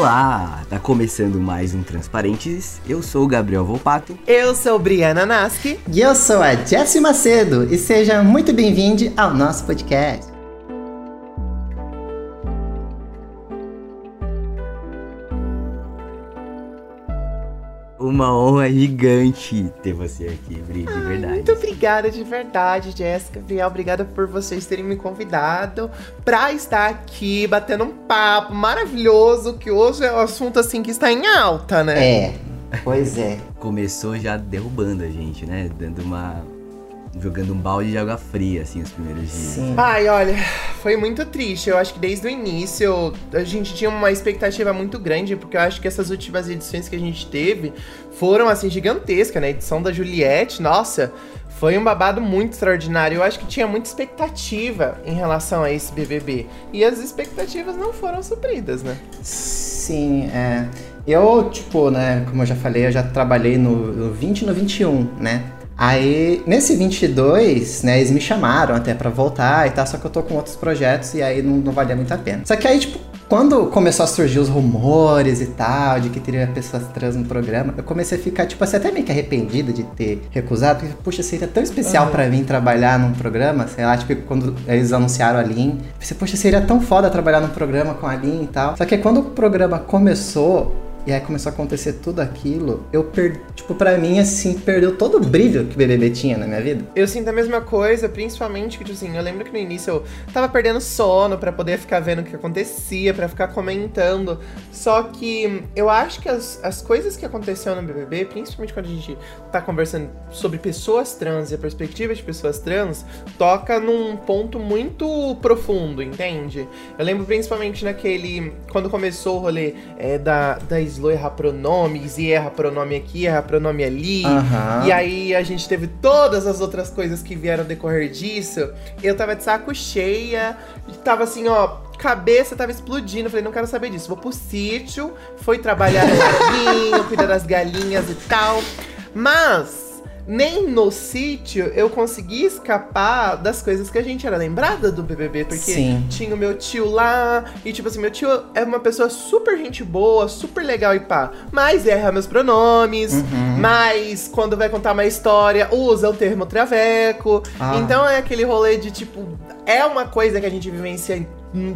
Olá, tá começando mais um Transparentes. Eu sou o Gabriel Volpato. Eu sou Briana Naski. E eu sou a Jessie Macedo. E seja muito bem-vindo ao nosso podcast. Uma honra gigante ter você aqui, Bri, de verdade. Muito obrigada de verdade, Jéssica. Gabriel, obrigada por vocês terem me convidado pra estar aqui batendo um papo maravilhoso, que hoje é um assunto assim que está em alta, né? É, pois é. Começou já derrubando a gente, né? Dando uma jogando um balde de água fria, assim, os primeiros dias. Sim. Ai, olha, foi muito triste. Eu acho que desde o início a gente tinha uma expectativa muito grande, porque eu acho que essas últimas edições que a gente teve foram, assim, gigantescas, né? A edição da Juliette, nossa, foi um babado muito extraordinário. Eu acho que tinha muita expectativa em relação a esse BBB. E as expectativas não foram supridas, né? Sim, é. Eu, tipo, né, como eu já falei, eu já trabalhei no, no 20 e no 21, né? Aí, nesse 22, né, eles me chamaram até pra voltar e tal, só que eu tô com outros projetos e aí não, não valia muito a pena. Só que aí, tipo, quando começou a surgir os rumores e tal, de que teria pessoas trans no programa, eu comecei a ficar, tipo assim, até meio que arrependida de ter recusado, porque, puxa, seria tão especial Aham. pra mim trabalhar num programa, sei lá, tipo, quando eles anunciaram a Lin, pensei, poxa, seria tão foda trabalhar num programa com a Lin e tal. Só que quando o programa começou, e aí começou a acontecer tudo aquilo, eu perdi, tipo, pra mim, assim, perdeu todo o brilho que o BBB tinha na minha vida. Eu sinto a mesma coisa, principalmente que, tipo assim, eu lembro que no início eu tava perdendo sono pra poder ficar vendo o que acontecia, pra ficar comentando. Só que eu acho que as, as coisas que aconteceram no BBB, principalmente quando a gente tá conversando sobre pessoas trans e a perspectiva de pessoas trans, toca num ponto muito profundo, entende? Eu lembro principalmente naquele. Quando começou o rolê é, da Slo errar pronomes, e erra pronome aqui, erra pronome ali. Aham. E aí a gente teve todas as outras coisas que vieram decorrer disso. Eu tava de saco cheia, tava assim, ó, cabeça tava explodindo. Eu falei, não quero saber disso. Vou pro sítio, foi trabalhar no galinho, cuidar das galinhas e tal. Mas nem no sítio eu consegui escapar das coisas que a gente era lembrada do BBB, porque Sim. tinha o meu tio lá, e tipo assim, meu tio é uma pessoa super gente boa, super legal e pá, mas erra meus pronomes, Uhum. mas quando vai contar uma história, usa o termo traveco. Ah. Então é aquele rolê de tipo, é uma coisa que a gente vivencia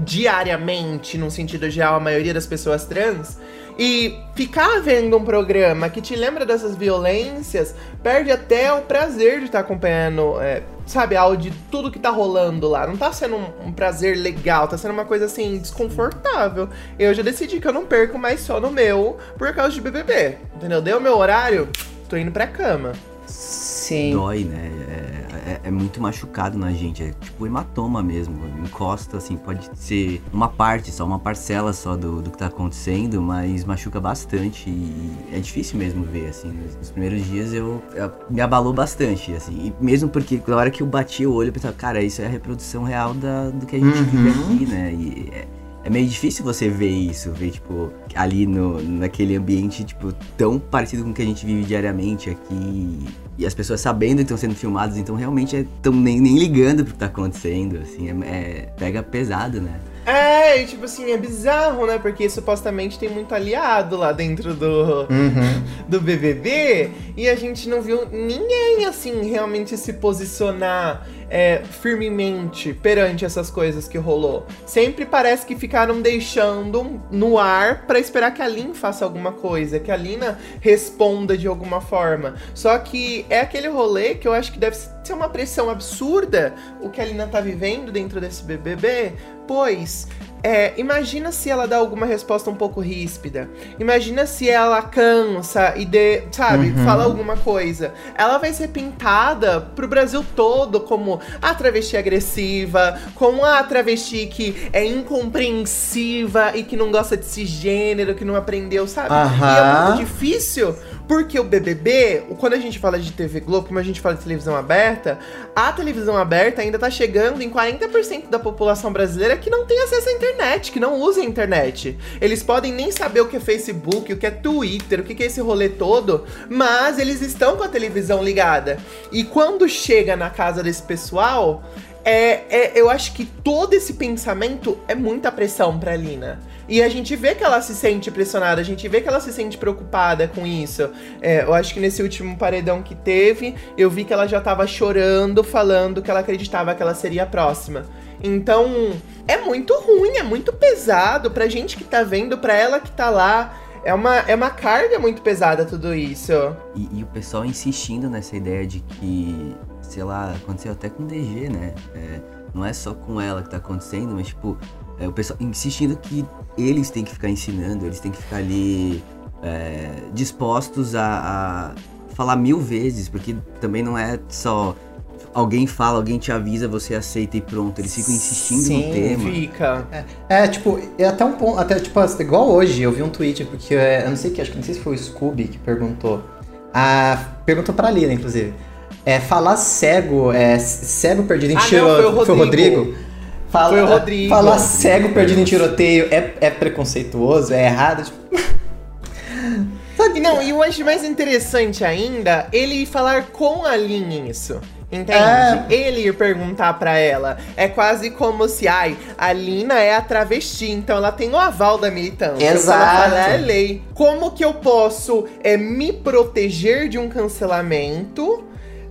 diariamente, num sentido geral, a maioria das pessoas trans. E ficar vendo um programa que te lembra dessas violências perde até o prazer de estar acompanhando, é, sabe, algo de tudo que tá rolando lá. Não tá sendo um, um prazer legal, tá sendo uma coisa assim, desconfortável. Eu já decidi que eu não perco mais só no meu por causa de BBB. Entendeu? Deu meu horário, tô indo pra cama. Sim. Dói, né? É, é- muito machucado na gente. É tipo hematoma mesmo. Encosta, assim, pode ser uma parte só, uma parcela só do, do que tá acontecendo, mas machuca bastante. E é difícil mesmo ver, assim. Nos, nos primeiros dias eu, eu- me abalou bastante, assim. E mesmo porque na hora que eu bati o olho, eu pensava, cara, isso é a reprodução real da, do que a gente vive Uhum. aqui, né? E é, é meio difícil você ver isso, ver, tipo, ali no, naquele ambiente, tipo, tão parecido com o que a gente vive diariamente aqui. E as pessoas sabendo que estão sendo filmadas, então realmente estão nem, nem ligando pro que tá acontecendo, assim, é, é- pega pesado, né? É, e tipo assim, é bizarro, né? Porque supostamente tem muito aliado lá dentro do, Uhum. do BBB e a gente não viu ninguém, assim, realmente se posicionar é, firmemente perante essas coisas que rolou. Sempre parece que ficaram deixando no ar pra esperar que a Lin faça alguma coisa, que a Lina responda de alguma forma. Só que é aquele rolê que eu acho que deve ser uma pressão absurda o que a Lina tá vivendo dentro desse BBB, pois é, imagina se ela dá alguma resposta um pouco ríspida. Imagina se ela cansa e dê, sabe, Uhum. fala alguma coisa. Ela vai ser pintada pro Brasil todo como a travesti agressiva, como a travesti que é incompreensiva e que não gosta de cisgênero, que não aprendeu, sabe? E é muito difícil porque o BBB, quando a gente fala de TV Globo, como a gente fala de televisão aberta, a televisão aberta ainda tá chegando em 40% da população brasileira que não tem acesso à internet, que não usa a internet. Eles podem nem saber o que é Facebook, o que é Twitter, o que é esse rolê todo, mas eles estão com a televisão ligada. E quando chega na casa desse pessoal, é, é- eu acho que todo esse pensamento é muita pressão pra Lina. E a gente vê que ela se sente pressionada, a gente vê que ela se sente preocupada com isso. É, eu acho que nesse último paredão que teve, eu vi que ela já tava chorando, falando que ela acreditava que ela seria a próxima. Então, é muito ruim, é muito pesado pra gente que tá vendo, pra ela que tá lá. É uma, é uma carga muito pesada tudo isso. E, e o pessoal insistindo nessa ideia de que, sei lá, aconteceu até com o DG, né? É, não é só com ela que tá acontecendo, mas tipo, é, o pessoal insistindo que eles têm que ficar ensinando, eles têm que ficar ali é, dispostos a, a falar mil vezes, porque também não é só alguém fala, alguém te avisa, você aceita e pronto. Eles ficam insistindo Sim, no tema. Fica. É, é, tipo, é até um ponto, até tipo, igual hoje, eu vi um tweet, porque é, eu não sei que, acho que não sei se foi o Scooby que perguntou. A, perguntou pra Lina, inclusive. É, falar cego, é, cego perdido em Ah, não, foi o Foi o Rodrigo. Fala, Foi o Rodrigo. Falar cego perdido em tiroteio é, é preconceituoso, é errado. Tipo, E não, e eu acho mais interessante ainda ele falar com a Lin isso. Entende? É. Ele ir perguntar pra ela. É quase como se, ai, a Lina é a travesti, então ela tem o aval da militância. Exato. Ela é lei. Como que eu posso é, me proteger de um cancelamento?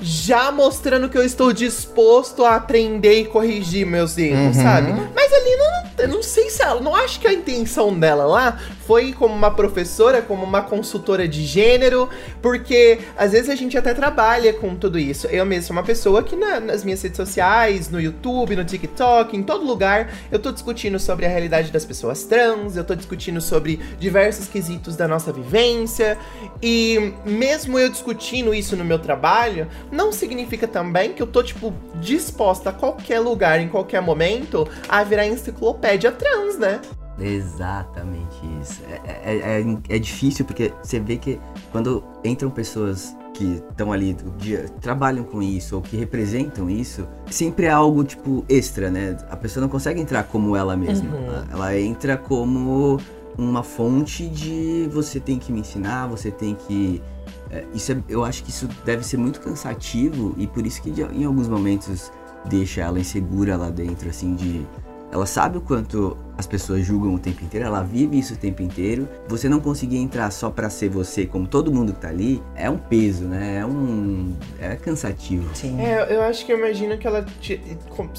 Já mostrando que eu estou disposto a aprender e corrigir meus erros, Uhum. sabe? Mas a Lina, não, eu não sei se ela. Não acho que a intenção dela lá foi como uma professora, como uma consultora de gênero, porque às vezes a gente até trabalha com tudo isso. Eu mesmo sou uma pessoa que na- nas minhas redes sociais, no YouTube, no TikTok, em todo lugar, eu tô discutindo sobre a realidade das pessoas trans, eu tô discutindo sobre diversos quesitos da nossa vivência. E mesmo eu discutindo isso no meu trabalho, não significa também que eu tô, tipo, disposta a qualquer lugar, em qualquer momento, a virar enciclopédia trans, né? Exatamente isso. É, é, é, é difícil porque você vê que quando entram pessoas que estão ali do dia, trabalham com isso ou que representam isso, sempre é algo tipo extra, né? A pessoa não consegue entrar como ela mesma. Uhum. Ela, ela entra como uma fonte de você tem que me ensinar, você tem que. é, isso é- eu acho que isso deve ser muito cansativo e por isso que em alguns momentos deixa ela insegura lá dentro, assim, de. Ela sabe o quanto as pessoas julgam o tempo inteiro, ela vive isso o tempo inteiro. Você não conseguir entrar só pra ser você, como todo mundo que tá ali, é um peso, né? É um. É cansativo. sim. É, eu acho que eu imagino que ela. Se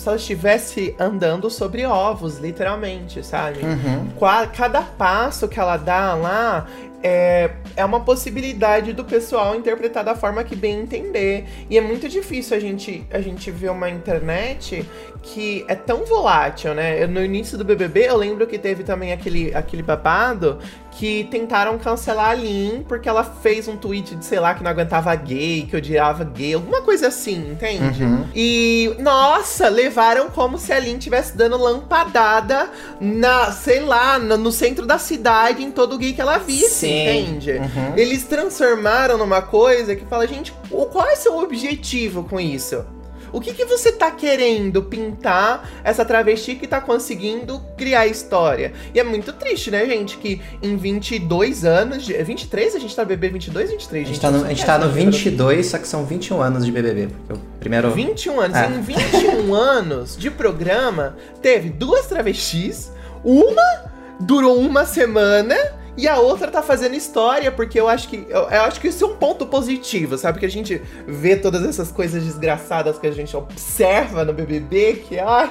ela estivesse andando sobre ovos, literalmente, sabe? Uhum. Cada passo que ela dá lá é, é uma possibilidade do pessoal interpretar da forma que bem entender. E é muito difícil a gente, a gente ver uma internet que é tão volátil, né? Eu- no início do BBB, eu lembro que teve também aquele, aquele babado que tentaram cancelar a Lin porque ela fez um tweet de, sei lá, que não aguentava gay, que odiava gay, alguma coisa assim, entende? Uhum. E, nossa, levaram como se a Lin estivesse dando lampadada na, sei lá, no, no centro da cidade, em todo gay que ela visse, Sim. entende? Uhum. Eles transformaram numa coisa que fala, gente, qual é o seu objetivo com isso? O que, que você tá querendo pintar essa travesti que tá conseguindo criar história? E é muito triste, né, gente? Que em 22 anos. De, 23? A gente tá BB 22, 23, A gente? gente tá no, a gente tá no péssima, 22, só que são 21 anos de BBB. Porque o primeiro. 21 anos. É. Em 21 anos de programa, teve duas travestis, uma durou uma semana e a outra tá fazendo história, porque eu acho que eu, eu acho que isso é um ponto positivo, sabe? Que a gente vê todas essas coisas desgraçadas que a gente observa no BBB, que ai,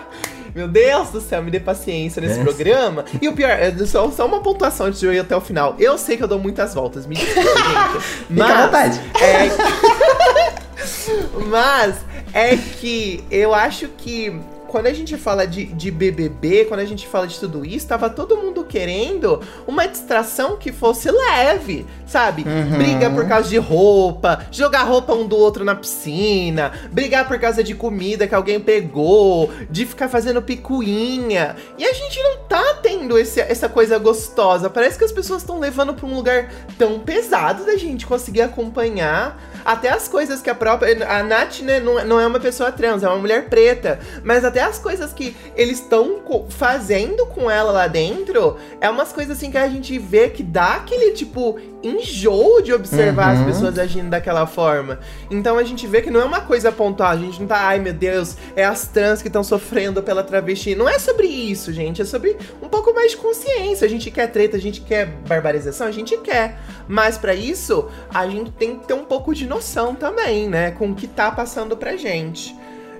meu Deus do céu, me dê paciência nesse É. programa. E o pior, é só, só uma pontuação antes de eu ir até o final. Eu sei que eu dou muitas voltas, me desculpa, gente. Fica à vontade. É, mas é que eu acho que quando a gente fala de, de BBB, quando a gente fala de tudo isso, tava todo mundo querendo uma distração que fosse leve, sabe? Uhum. Briga por causa de roupa, jogar roupa um do outro na piscina, brigar por causa de comida que alguém pegou, de ficar fazendo picuinha. E a gente não tá tendo esse- essa coisa gostosa. Parece que as pessoas estão levando pra um lugar tão pesado da gente conseguir acompanhar. Até as coisas que a própria. A Nath, né, não, não é uma pessoa trans, é uma mulher preta. Mas até as coisas que eles estão fazendo com ela lá dentro é umas coisas assim que a gente vê que dá aquele tipo enjoo de observar uhum. as pessoas agindo daquela forma. Então a gente vê que não é uma coisa pontual, a gente não tá, ai meu Deus, é as trans que estão sofrendo pela travesti. Não é sobre isso, gente, é sobre um pouco mais de consciência. A gente quer treta, a gente quer barbarização, a gente quer. Mas para isso, a gente tem que ter um pouco de noção também, né, com o que tá passando pra gente.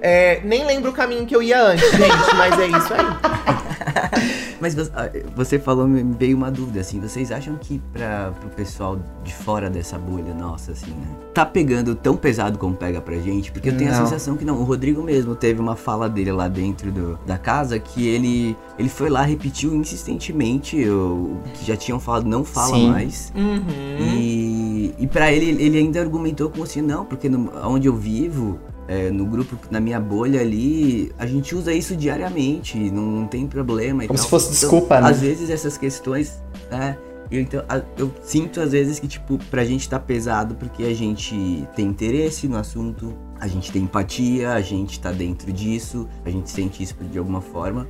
É, nem lembro o caminho que eu ia antes, gente, mas é isso aí. mas ah, você falou, me veio uma dúvida, assim, vocês acham que para o pessoal de fora dessa bolha nossa, assim, né, tá pegando tão pesado como pega pra gente? Porque eu tenho não. a sensação que não. O Rodrigo mesmo teve uma fala dele lá dentro do, da casa que ele, ele foi lá, repetiu insistentemente o, que já tinham falado, não fala Sim. mais. Uhum. E, e para ele, ele ainda argumentou como assim, não, porque no, onde eu vivo, é, no grupo, na minha bolha ali, a gente usa isso diariamente, não tem problema. Como se fosse então, desculpa, né? Às vezes essas questões, é, eu, então, eu sinto às vezes que, tipo, pra gente tá pesado porque a gente tem interesse no assunto, a gente tem empatia, a gente tá dentro disso, a gente sente isso de alguma forma,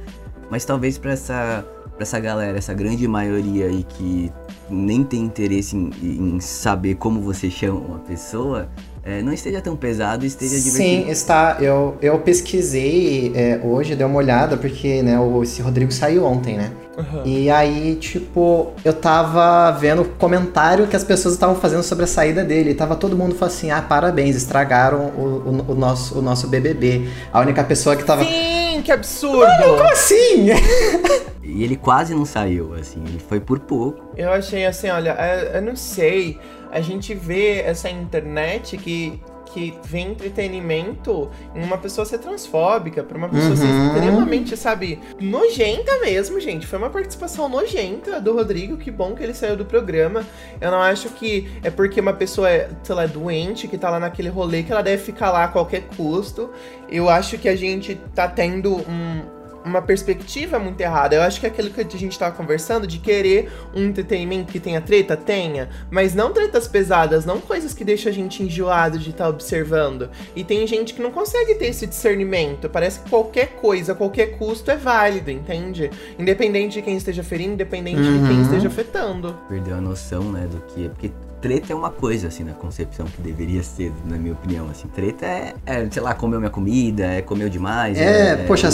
mas talvez para essa, pra essa galera, essa grande maioria aí que nem tem interesse em, em saber como você chama uma pessoa, é, não esteja tão pesado esteja divertido. Sim, está. Eu, eu pesquisei é, hoje, dei uma olhada, porque né, o, esse Rodrigo saiu ontem, né? Uhum. E aí, tipo, eu tava vendo comentário que as pessoas estavam fazendo sobre a saída dele. E tava todo mundo falando assim: ah, parabéns, estragaram o, o, o, nosso, o nosso BBB. A única pessoa que tava. Sim, que absurdo! Mano, como assim? e ele quase não saiu, assim, ele foi por pouco. Eu achei assim, olha, eu, eu não sei a gente vê essa internet que que vê entretenimento em uma pessoa ser transfóbica, pra uma pessoa uhum. ser extremamente, sabe, nojenta mesmo, gente. Foi uma participação nojenta do Rodrigo, que bom que ele saiu do programa. Eu não acho que é porque uma pessoa é, sei lá, doente, que tá lá naquele rolê, que ela deve ficar lá a qualquer custo. Eu acho que a gente tá tendo um, uma perspectiva muito errada. Eu acho que é aquilo que a gente tava conversando, de querer um entretenimento que tenha treta, tenha, mas não tretas pesadas, não coisas que deixam a gente enjoado de estar tá observando. E tem gente que não consegue ter esse discernimento. Parece que qualquer coisa, qualquer custo é válido, entende? Independente de quem esteja ferindo, independente uhum. de quem uhum. esteja afetando. Perdeu a noção, né, do que é. Porque treta é uma coisa, assim, na concepção que deveria ser, na minha opinião, assim. Treta é, é sei lá, comeu minha comida, é comeu demais. É, é poxa,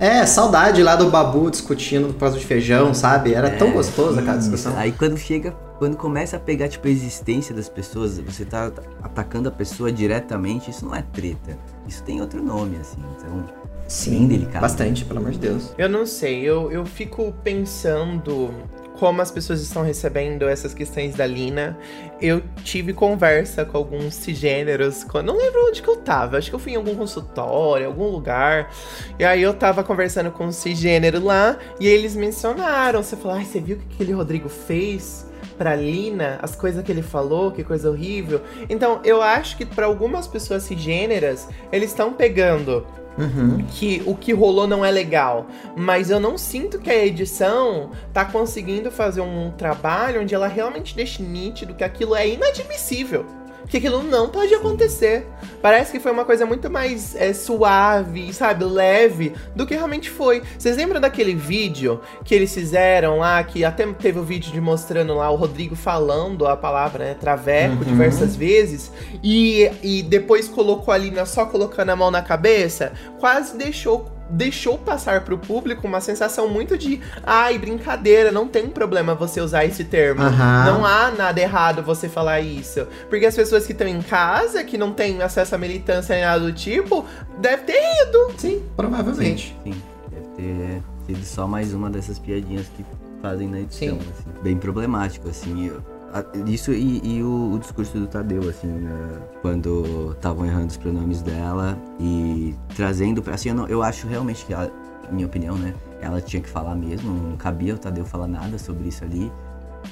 é, é, saudade lá do Babu discutindo do prazo de feijão, sabe? Era é, tão gostoso aquela discussão. Aí quando chega, quando começa a pegar, tipo, a existência das pessoas, você tá atacando a pessoa diretamente, isso não é treta. Isso tem outro nome, assim, então... Sim, bem delicado. bastante, pelo amor de Deus. Eu não sei, eu, eu fico pensando como as pessoas estão recebendo essas questões da Lina. Eu tive conversa com alguns cisgêneros, não lembro onde que eu tava, acho que eu fui em algum consultório, algum lugar. E aí eu tava conversando com um cisgênero lá, e eles mencionaram, você falou, ai, você viu o que aquele Rodrigo fez? pra Lina, as coisas que ele falou, que coisa horrível. Então, eu acho que para algumas pessoas cisgêneras, eles estão pegando Uhum. que o que rolou não é legal. Mas eu não sinto que a edição tá conseguindo fazer um trabalho onde ela realmente deixe nítido que aquilo é inadmissível que aquilo não pode acontecer. Parece que foi uma coisa muito mais é, suave, sabe, leve, do que realmente foi. Vocês lembram daquele vídeo que eles fizeram lá, que até teve o um vídeo de mostrando lá o Rodrigo falando a palavra, né, traveco, uhum. diversas vezes, e, e depois colocou ali, só colocando a mão na cabeça, quase deixou deixou passar para o público uma sensação muito de ai, brincadeira, não tem problema você usar esse termo. Uhum. Não há nada errado você falar isso. Porque as pessoas que estão em casa, que não têm acesso à militância nem nada do tipo, deve ter ido. Sim, provavelmente. Sim, sim. deve ter sido só mais uma dessas piadinhas que fazem na edição. Assim. Bem problemático, assim. Isso e, e o, o, discurso do Tadeu, assim, né? quando estavam errando os pronomes dela e trazendo. Assim, eu, não, eu acho realmente que, ela, minha opinião, né? Ela tinha que falar mesmo, não cabia o Tadeu falar nada sobre isso ali.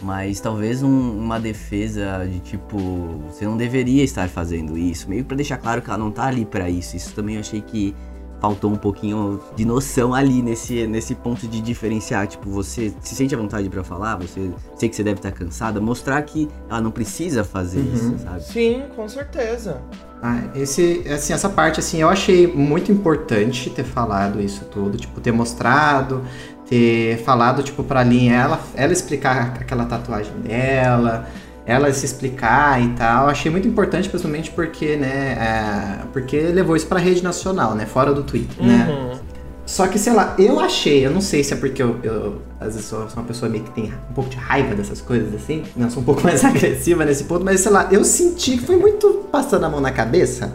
Mas talvez um, uma defesa de tipo, você não deveria estar fazendo isso, meio para deixar claro que ela não tá ali para isso. Isso também eu achei que faltou um pouquinho de noção ali nesse, nesse ponto de diferenciar. Tipo, você se sente à vontade para falar, você sei que você deve estar cansada, mostrar que ela não precisa fazer uhum. isso, sabe? Sim, com certeza. Ah, esse, assim, essa parte, assim, eu achei muito importante ter falado isso tudo, tipo, ter mostrado, ter falado, tipo, pra Linha, ela, ela explicar aquela tatuagem dela, ela se explicar e tal. Achei muito importante, principalmente porque, né, é, porque levou isso pra rede nacional, né, fora do Twitter, né. Uhum. Só que, sei lá, eu achei, eu não sei se é porque eu, eu às vezes sou, uma pessoa meio que tem um pouco de raiva dessas coisas, assim, não sou um pouco mais agressiva nesse ponto, mas sei lá, eu senti que foi muito passando a mão na cabeça,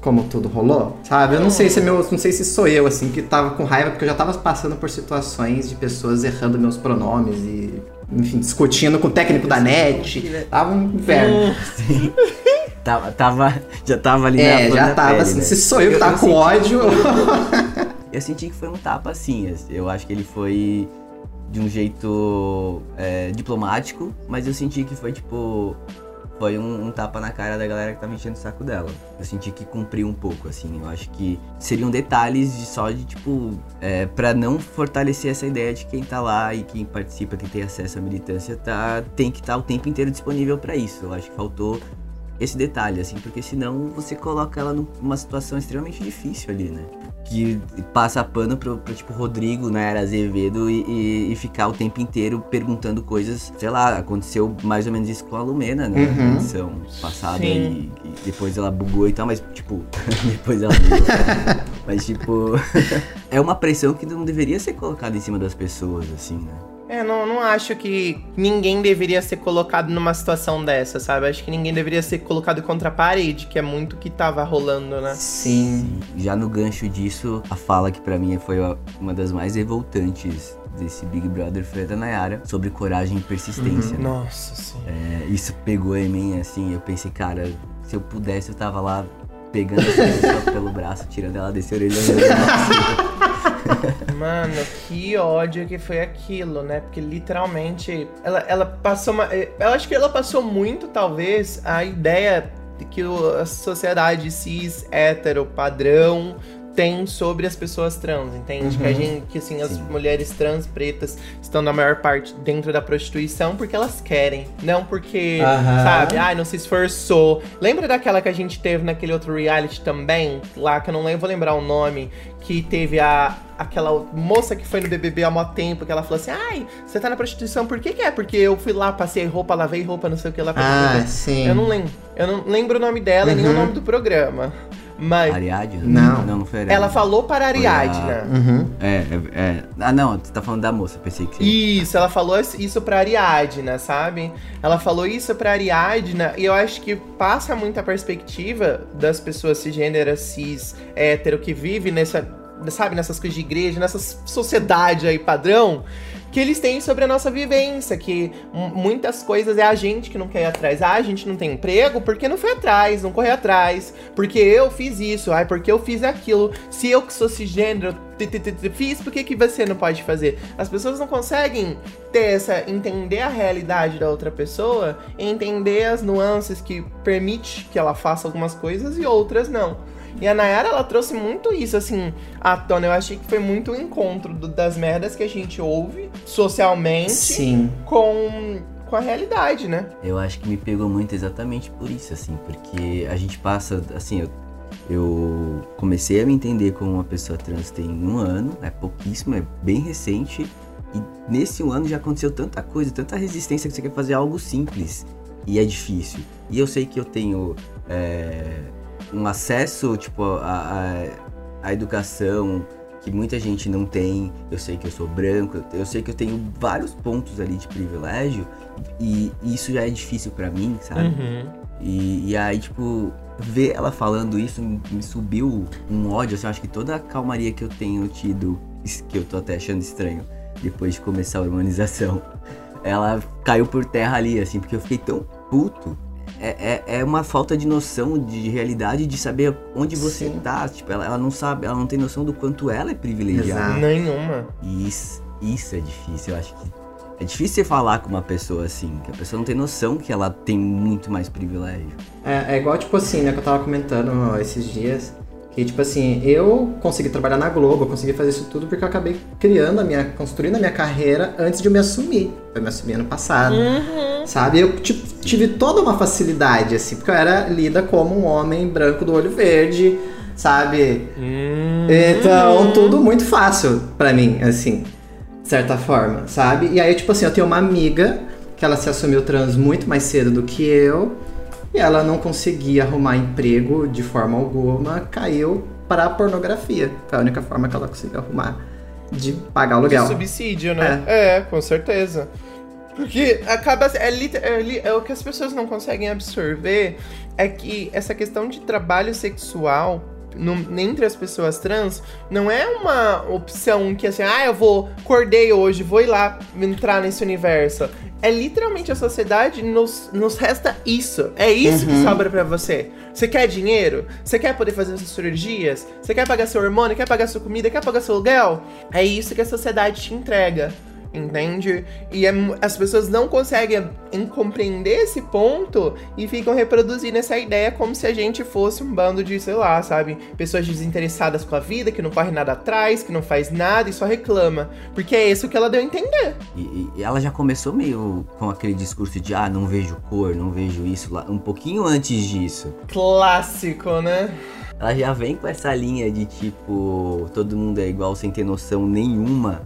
como tudo rolou, sabe? Eu não sei se é meu, não sei se sou eu, assim, que tava com raiva, porque eu já tava passando por situações de pessoas errando meus pronomes e, enfim, discutindo com o técnico da net, tava um inferno. Tava, tava, já tava ali É, na já tava pele, assim, né? se sou eu que tava eu com ódio... Eu senti que foi um tapa assim. Eu acho que ele foi de um jeito é, diplomático, mas eu senti que foi tipo. Foi um, um tapa na cara da galera que tava enchendo o saco dela. Eu senti que cumpriu um pouco, assim. Eu acho que seriam detalhes de só de tipo. É, para não fortalecer essa ideia de quem tá lá e quem participa, quem tem acesso à militância, tá, tem que estar o tempo inteiro disponível para isso. Eu acho que faltou esse detalhe, assim, porque senão você coloca ela numa situação extremamente difícil ali, né? Que passa pano pro, pro tipo Rodrigo, né, era Azevedo e, e- e ficar o tempo inteiro perguntando coisas, sei lá, aconteceu mais ou menos isso com a Lumena, né, Uhum. na edição passada e, e depois ela bugou e tal, mas tipo, depois ela bugou. mas tipo, é uma pressão que não deveria ser colocada em cima das pessoas, assim, né? É, não, não acho que ninguém deveria ser colocado numa situação dessa, sabe? Acho que ninguém deveria ser colocado contra a parede, que é muito o que tava rolando, né? Sim. Já no gancho disso, a fala que pra mim foi uma das mais revoltantes desse Big Brother foi a da Nayara sobre coragem e persistência. né? Nossa senhora. É, isso pegou em mim, assim, eu pensei, cara, se eu pudesse, eu tava lá pegando essa pessoa pelo braço, tirando ela desse orelhão. Mano, que ódio que foi aquilo, né? Porque literalmente ela, ela passou uma. eh, Eu acho que ela passou muito, talvez, a ideia de que a sociedade cis, hétero, padrão tem sobre as pessoas trans, entende? Que a Uhum. gente, que assim, as Sim. mulheres trans pretas estão na maior parte dentro da prostituição porque elas querem, não porque, Aham. sabe, ai, não se esforçou. Lembra daquela que a gente teve naquele outro reality também, lá que eu não lembro, vou lembrar o nome, que teve a aquela moça que foi no BBB há mó tempo, que ela falou assim: "Ai, você tá na prostituição, por que que é? Porque eu fui lá, passei roupa, lavei roupa, não sei o que lá Ah, BBB." sim. Eu não lembro. Eu não lembro o nome dela e nem o Uhum. nome do programa. Mas Ariadne? Não. Não, não foi Ariadne. ela falou para a Foi a- Ariadna. Uhum. É, é, é. Ah, não, você tá falando da moça, pensei que você... Isso, ela falou isso pra Ariadna, sabe? Ela falou isso pra Ariadna e eu acho que passa muito a perspectiva das pessoas cisgêneras, cis, hétero, que vivem nessa, sabe, nessas coisas de igreja, nessa sociedade aí padrão, que eles têm sobre a nossa vivência, que muitas coisas é a gente que não quer ir atrás. Ah, a gente não tem emprego porque não foi atrás, não correu atrás, porque eu fiz isso, ai, porque eu fiz aquilo. Se eu que sou cisgênero fiz, por que, que você não pode fazer? As pessoas não conseguem ter essa, entender a realidade da outra pessoa, entender as nuances que permite que ela faça algumas coisas e outras não. E a Nayara, ela trouxe muito isso, assim, à tona. Eu achei que foi muito o encontro do- das merdas que a gente ouve socialmente Sim. com, com a realidade, né? Eu acho que me pegou muito exatamente por isso, assim, porque a gente passa, assim, eu, eu comecei a me entender como uma pessoa trans tem um ano, é pouquíssimo, é bem recente, e nesse um ano já aconteceu tanta coisa, tanta resistência que você quer fazer algo simples e é difícil. E eu sei que eu tenho é, um acesso, tipo, a, a, educação que muita gente não tem. Eu sei que eu sou branco, eu- sei que eu tenho vários pontos ali de privilégio e isso já é difícil pra mim, sabe? Uhum. E, e aí, tipo, ver ela falando isso me, subiu um ódio, assim, eu acho que toda a calmaria que eu tenho tido, que eu tô até achando estranho, depois de começar a harmonização, ela caiu por terra ali, assim, porque eu fiquei tão puto. É, é, é uma falta de noção de realidade, de saber onde você Sim. tá. Tipo, ela, ela não sabe, ela não tem noção do quanto ela é privilegiada. Exato. Nenhuma. E isso, isso é difícil, eu acho que. É difícil você falar com uma pessoa assim, que a pessoa não tem noção que ela tem muito mais privilégio. É, é igual, tipo assim, né, que eu tava comentando esses dias. Que, tipo assim, eu consegui trabalhar na Globo, eu consegui fazer isso tudo porque eu acabei criando a minha, construindo a minha carreira antes de eu me assumir. Eu me assumi ano passado. Uhum. Sabe? Eu tipo, tive toda uma facilidade, assim, porque eu era lida como um homem branco do olho verde, sabe? Uhum. Então, tudo muito fácil pra mim, assim, de certa forma, sabe? E aí, tipo assim, eu tenho uma amiga que ela se assumiu trans muito mais cedo do que eu. E ela não conseguia arrumar emprego de forma alguma, caiu para a pornografia. Foi a única forma que ela conseguiu arrumar de pagar o aluguel. De subsídio, né? É, é com certeza. Porque acaba. É, é, é, o que as pessoas não conseguem absorver é que essa questão de trabalho sexual no, entre as pessoas trans não é uma opção que assim, ah, eu vou, acordei hoje, vou ir lá entrar nesse universo. É literalmente a sociedade nos, nos resta isso. É isso uhum. que sobra para você. Você quer dinheiro? Você quer poder fazer suas cirurgias? Você quer pagar seu hormônio? Quer pagar sua comida? Quer pagar seu aluguel? É isso que a sociedade te entrega entende? E é, as pessoas não conseguem compreender esse ponto e ficam reproduzindo essa ideia como se a gente fosse um bando de, sei lá, sabe? Pessoas desinteressadas com a vida, que não corre nada atrás, que não faz nada e só reclama. Porque é isso que ela deu a entender. E, e ela já começou meio com aquele discurso de, ah, não vejo cor, não vejo isso lá, um pouquinho antes disso. Clássico, né? Ela já vem com essa linha de tipo, todo mundo é igual sem ter noção nenhuma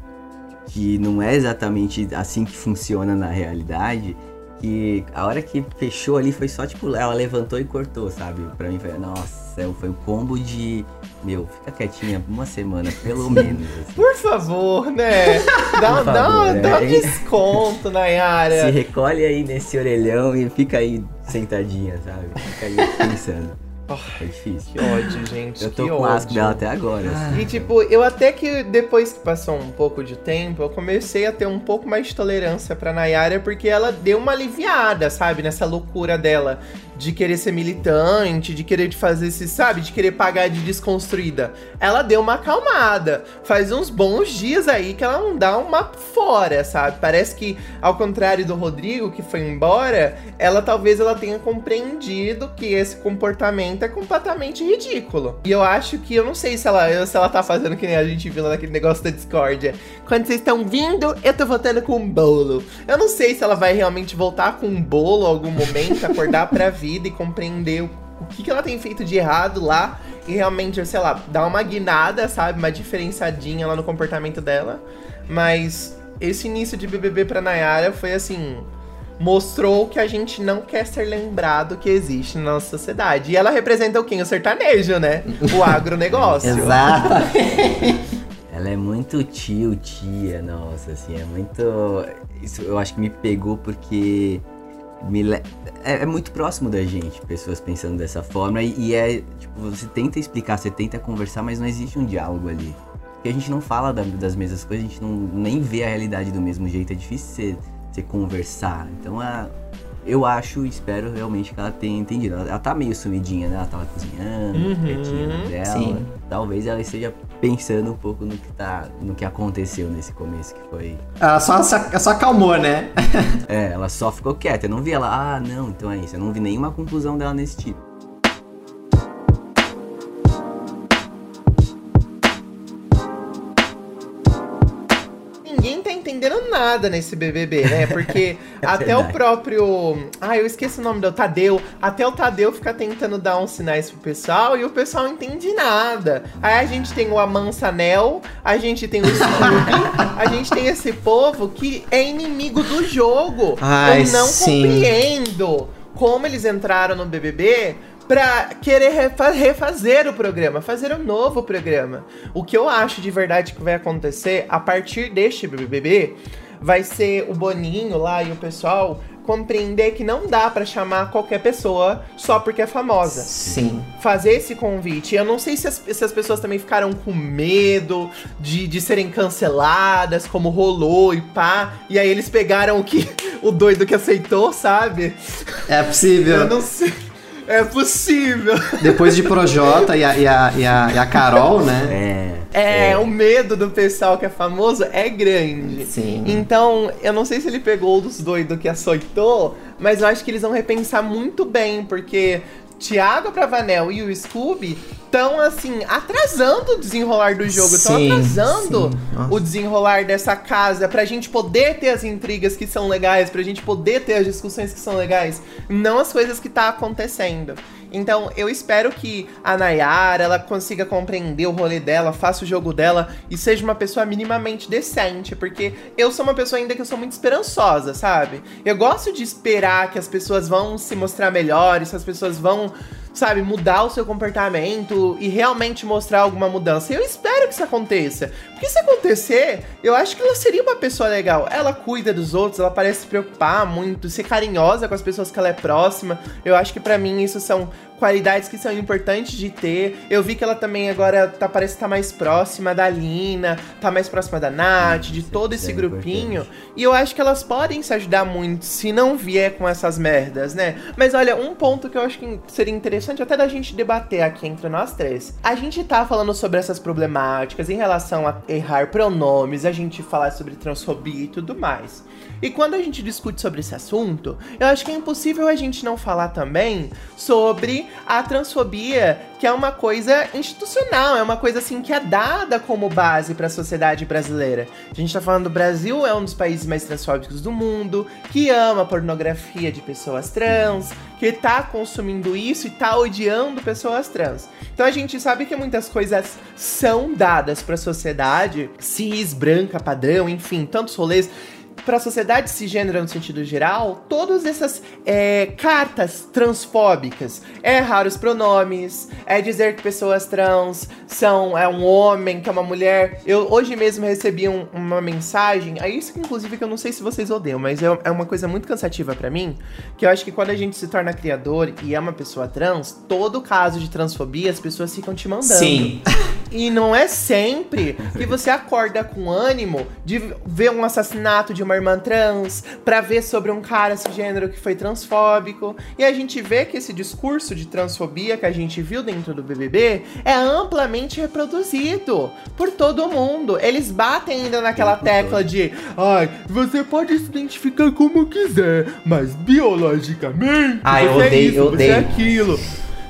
que não é exatamente assim que funciona na realidade, que a hora que fechou ali foi só tipo, ela levantou e cortou, sabe? Pra mim foi, nossa, foi um combo de. Meu, fica quietinha uma semana, pelo menos. Assim. Por favor, né? Dá, favor, dá, né? dá um desconto, Nayara. Se recolhe aí nesse orelhão e fica aí sentadinha, sabe? Fica aí pensando. Oh, é difícil. Que ódio, gente. Eu tô que com o asco dela até agora. Assim. E tipo, eu até que depois que passou um pouco de tempo, eu comecei a ter um pouco mais de tolerância pra Nayara, porque ela deu uma aliviada, sabe? Nessa loucura dela de querer ser militante, de querer fazer esse, sabe, de querer pagar de desconstruída. Ela deu uma acalmada. Faz uns bons dias aí que ela não dá uma fora, sabe? Parece que ao contrário do Rodrigo que foi embora, ela talvez ela tenha compreendido que esse comportamento é completamente ridículo. E eu acho que eu não sei se ela se ela tá fazendo que nem a gente viu lá naquele negócio da discórdia. Quando vocês estão vindo, eu tô votando com um bolo. Eu não sei se ela vai realmente voltar com um bolo em algum momento, acordar pra vida e compreender o, o que, que ela tem feito de errado lá e realmente, sei lá, dar uma guinada, sabe? Uma diferenciadinha lá no comportamento dela. Mas esse início de BBB pra Nayara foi assim. Mostrou que a gente não quer ser lembrado que existe na nossa sociedade. E ela representa o quê? O sertanejo, né? O agronegócio. Exato. ela é muito tio, tia, nossa, assim, é muito. Isso eu acho que me pegou porque me le... é, é, muito próximo da gente, pessoas pensando dessa forma. E, e, é, tipo, você tenta explicar, você tenta conversar, mas não existe um diálogo ali. Porque a gente não fala da, das mesmas coisas, a gente não, nem vê a realidade do mesmo jeito, é difícil você, você conversar. Então, a, eu acho, espero realmente que ela tenha entendido. Ela, ela tá meio sumidinha, né? Ela tava cozinhando, uhum, quietinha dela. Sim. Talvez ela esteja pensando um pouco no que tá, no que aconteceu nesse começo, que foi. Ela só, só, só acalmou, né? é, ela só ficou quieta. Eu não vi ela, ah, não, então é isso. Eu não vi nenhuma conclusão dela nesse tipo. Nada nesse BBB, né? Porque é até o próprio. Ah, eu esqueci o nome do Tadeu. Até o Tadeu fica tentando dar uns sinais pro pessoal e o pessoal não entende nada. Aí a gente tem o Amansanel, a gente tem o Scooby, a gente tem esse povo que é inimigo do jogo. Ai, eu não sim. compreendo como eles entraram no BBB pra querer refazer o programa, fazer um novo programa. O que eu acho de verdade que vai acontecer a partir deste BBB vai ser o Boninho lá e o pessoal compreender que não dá para chamar qualquer pessoa só porque é famosa. Sim. Fazer esse convite. Eu não sei se as, se as pessoas também ficaram com medo de, de serem canceladas, como rolou e pá. E aí eles pegaram o que o doido que aceitou, sabe? É possível. Eu não sei. É possível. Depois de Projota e a, e a, e a, e a Carol, né? É. É, é, o medo do pessoal que é famoso é grande. Sim. Então, eu não sei se ele pegou dos doidos que açoitou, mas eu acho que eles vão repensar muito bem, porque Tiago Pravanel e o Scooby estão, assim, atrasando o desenrolar do jogo. Estão atrasando o desenrolar dessa casa pra gente poder ter as intrigas que são legais, pra gente poder ter as discussões que são legais. Não as coisas que tá acontecendo. Então eu espero que a Nayara ela consiga compreender o rolê dela, faça o jogo dela e seja uma pessoa minimamente decente, porque eu sou uma pessoa ainda que eu sou muito esperançosa, sabe? Eu gosto de esperar que as pessoas vão se mostrar melhores, que as pessoas vão sabe, mudar o seu comportamento e realmente mostrar alguma mudança. Eu espero que isso aconteça. Porque se acontecer, eu acho que ela seria uma pessoa legal. Ela cuida dos outros, ela parece se preocupar muito, ser carinhosa com as pessoas que ela é próxima. Eu acho que para mim isso são qualidades que são importantes de ter. Eu vi que ela também agora tá, parece estar tá mais próxima da Lina, tá mais próxima da Nath, de todo esse é grupinho. E eu acho que elas podem se ajudar muito se não vier com essas merdas, né? Mas olha, um ponto que eu acho que seria interessante até da gente debater aqui entre nós três. A gente tá falando sobre essas problemáticas em relação a errar pronomes, a gente falar sobre transfobia e tudo mais. E quando a gente discute sobre esse assunto, eu acho que é impossível a gente não falar também sobre a transfobia, que é uma coisa institucional, é uma coisa assim que é dada como base para a sociedade brasileira. A gente tá falando do Brasil é um dos países mais transfóbicos do mundo, que ama pornografia de pessoas trans, que tá consumindo isso e tá odiando pessoas trans. Então a gente sabe que muitas coisas são dadas para a sociedade, cis, branca, padrão, enfim, tantos rolês para a sociedade cisgênera no sentido geral, todas essas é, cartas transfóbicas, é errar os pronomes, é dizer que pessoas trans são é um homem, que é uma mulher. Eu hoje mesmo recebi um, uma mensagem, é isso que inclusive que eu não sei se vocês odeiam, mas é, é uma coisa muito cansativa para mim, que eu acho que quando a gente se torna criador e é uma pessoa trans, todo caso de transfobia as pessoas ficam te mandando. Sim. E não é sempre que você acorda com ânimo de ver um assassinato de uma irmã trans, para ver sobre um cara cisgênero que foi transfóbico. E a gente vê que esse discurso de transfobia que a gente viu dentro do BBB é amplamente reproduzido por todo mundo. Eles batem ainda naquela tecla de, ai, você pode se identificar como quiser, mas biologicamente ai, eu odeio, é isso, eu você odeio. é aquilo.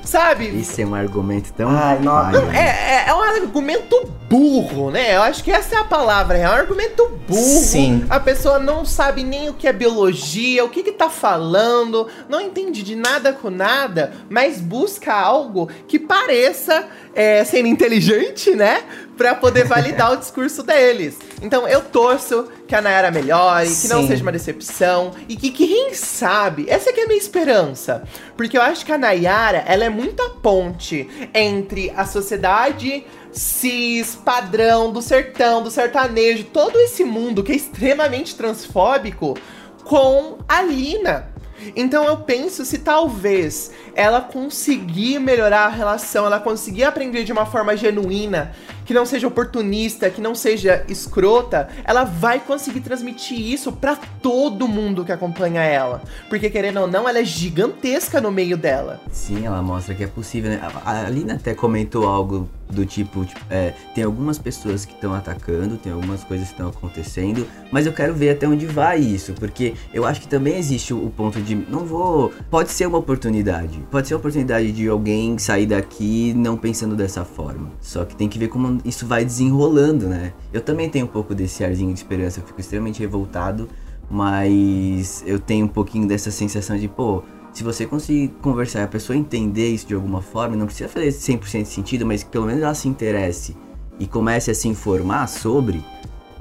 Sabe? Isso é um argumento tão. Ai, nossa. Não, é, é, é, um argumento burro, né? Eu acho que essa é a palavra, é um argumento burro. Sim. A pessoa não sabe nem o que é biologia, o que que tá falando, não entende de nada com nada, mas busca algo que pareça é, sendo inteligente, né? Pra poder validar o discurso deles. Então eu torço que a Nayara melhore, que não seja uma decepção e que quem sabe, essa aqui é a minha esperança. Porque eu acho que a Nayara, ela é muito a ponte entre a sociedade cis, padrão, do sertão, do sertanejo, todo esse mundo que é extremamente transfóbico com a Lina. Então eu penso se talvez ela conseguir melhorar a relação, ela conseguir aprender de uma forma genuína, que não seja oportunista, que não seja escrota, ela vai conseguir transmitir isso para todo mundo que acompanha ela. Porque querendo ou não, ela é gigantesca no meio dela. Sim, ela mostra que é possível, né? A Alina até comentou algo do tipo, tipo é, tem algumas pessoas que estão atacando, tem algumas coisas que estão acontecendo, mas eu quero ver até onde vai isso, porque eu acho que também existe o ponto de, não vou, pode ser uma oportunidade, pode ser uma oportunidade de alguém sair daqui não pensando dessa forma, só que tem que ver como isso vai desenrolando, né? Eu também tenho um pouco desse arzinho de esperança, eu fico extremamente revoltado, mas eu tenho um pouquinho dessa sensação de, pô, se você conseguir conversar e a pessoa entender isso de alguma forma, não precisa fazer 100% sentido, mas que pelo menos ela se interesse e comece a se informar sobre,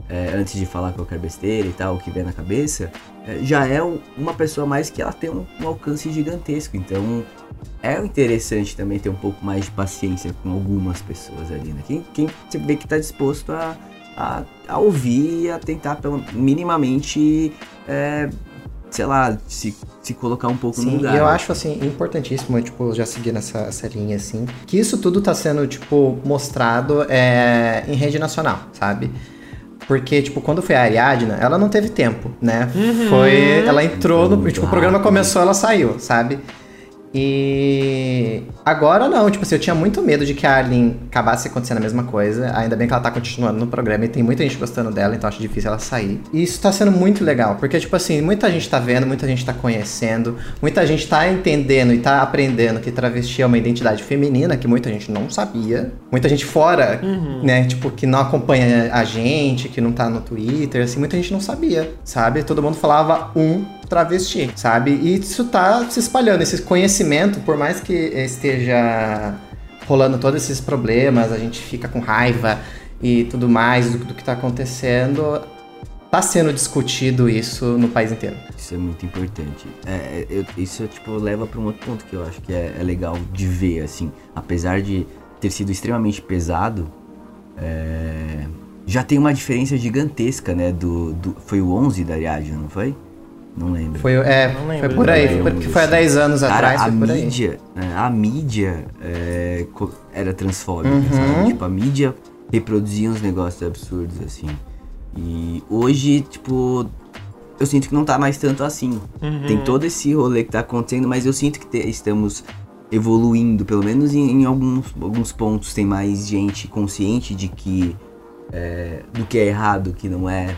é, antes de falar qualquer besteira e tal, o que vem na cabeça, é, já é uma pessoa mais que ela tem um, um, alcance gigantesco. Então é interessante também ter um pouco mais de paciência com algumas pessoas ali, né? Quem, quem você vê que está disposto a, a, a, ouvir e a tentar pelo, minimamente. É, sei lá, se, se colocar um pouco Sim, no lugar. E eu acho, assim, importantíssimo, tipo, já seguir nessa essa linha, assim, que isso tudo tá sendo, tipo, mostrado é, em rede nacional, sabe? Porque, tipo, quando foi a Ariadna, ela não teve tempo, né? Uhum. Foi. Ela entrou no. Tipo, o programa começou, ela saiu, sabe? E agora não, tipo assim, eu tinha muito medo de que a Arlene acabasse acontecendo a mesma coisa. Ainda bem que ela tá continuando no programa e tem muita gente gostando dela, então acho difícil ela sair. E isso tá sendo muito legal, porque, tipo assim, muita gente tá vendo, muita gente tá conhecendo, muita gente tá entendendo e tá aprendendo que travesti é uma identidade feminina, que muita gente não sabia. Muita gente fora, uhum. né, tipo, que não acompanha a gente, que não tá no Twitter, assim, muita gente não sabia, sabe? Todo mundo falava um travesti, sabe? E isso tá se espalhando, esse conhecimento, por mais que esteja rolando todos esses problemas, a gente fica com raiva e tudo mais do, do que tá acontecendo, tá sendo discutido isso no país inteiro. Isso é muito importante. É, é eu, isso tipo leva para um outro ponto que eu acho que é, é, legal de ver assim, apesar de ter sido extremamente pesado, é, já tem uma diferença gigantesca, né? Do, do foi o 11 da Ariadne, não foi? Não lembro. Foi, é, não lembro, foi por aí, foi, foi há 10 anos Cara, atrás. A mídia, né, a mídia é, era transfóbica, uhum. sabe? Tipo, a mídia reproduzia uns negócios absurdos, assim. E hoje, tipo, eu sinto que não tá mais tanto assim. Uhum. Tem todo esse rolê que tá acontecendo, mas eu sinto que te, estamos evoluindo, pelo menos em, em, alguns, alguns pontos tem mais gente consciente de que é, do que é errado, que não é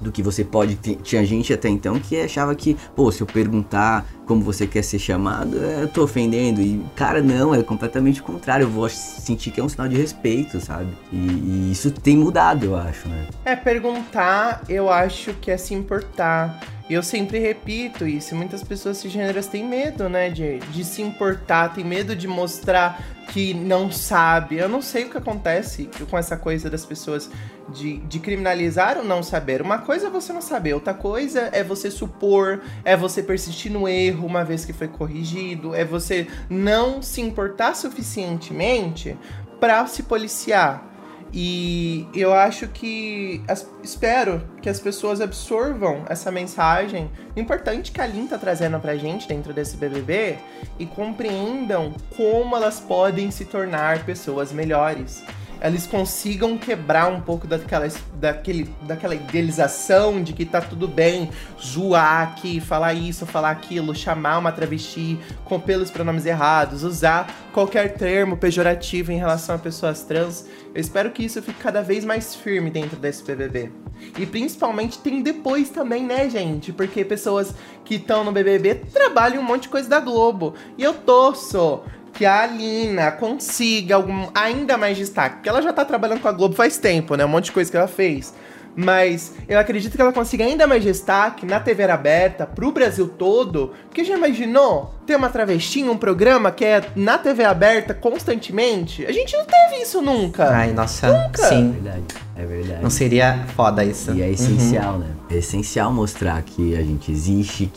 do que você pode. Tinha gente até então que achava que, pô, se eu perguntar como você quer ser chamado, é, eu tô ofendendo. E, cara, não, é completamente o contrário. Eu vou sentir que é um sinal de respeito, sabe? E, e isso tem mudado, eu acho, né? É, perguntar, eu acho que é se importar. Eu sempre repito isso, muitas pessoas cisgêneras têm medo, né, de, de se importar, tem medo de mostrar que não sabe. Eu não sei o que acontece com essa coisa das pessoas de, de criminalizar o não saber. Uma coisa é você não saber, outra coisa é você supor, é você persistir no erro uma vez que foi corrigido, é você não se importar suficientemente para se policiar. E eu acho que. Espero que as pessoas absorvam essa mensagem importante que a Lin tá trazendo pra gente dentro desse BBB e compreendam como elas podem se tornar pessoas melhores eles consigam quebrar um pouco daquela, daquele, daquela idealização de que tá tudo bem zoar aqui, falar isso, falar aquilo, chamar uma travesti com pelos pronomes errados, usar qualquer termo pejorativo em relação a pessoas trans. Eu espero que isso fique cada vez mais firme dentro desse BBB. E principalmente tem depois também, né, gente? Porque pessoas que estão no BBB trabalham um monte de coisa da Globo. E eu torço que a Alina consiga algum, ainda mais destaque. Porque ela já tá trabalhando com a Globo faz tempo, né? Um monte de coisa que ela fez. Mas eu acredito que ela consiga ainda mais destaque na TV aberta pro Brasil todo. Porque já imaginou ter uma travestinha, um programa que é na TV aberta constantemente? A gente não teve isso nunca. Ai, nossa, nunca. sim. É verdade, é verdade. Não seria foda isso. E é essencial, uhum. né? É essencial mostrar que a gente existe.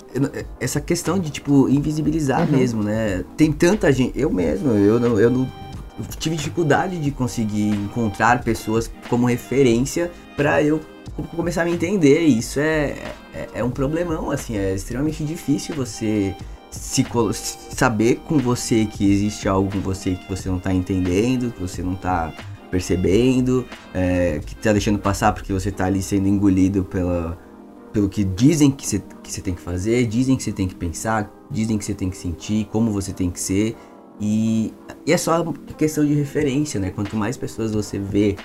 Essa questão de, tipo, invisibilizar uhum. mesmo, né? Tem tanta gente. Eu mesmo, eu não. Eu não tive dificuldade de conseguir encontrar pessoas como referência para eu começar a me entender. Isso é, é, é, um problemão, assim, é extremamente difícil você se saber com você que existe algo com você que você não tá entendendo, que você não tá percebendo, é, que tá deixando passar porque você tá ali sendo engolido pela, pelo que dizem que você, que tem que fazer, dizem que você tem que pensar, dizem que você tem que sentir, como você tem que ser. E, e é só questão de referência, né? Quanto mais pessoas você vê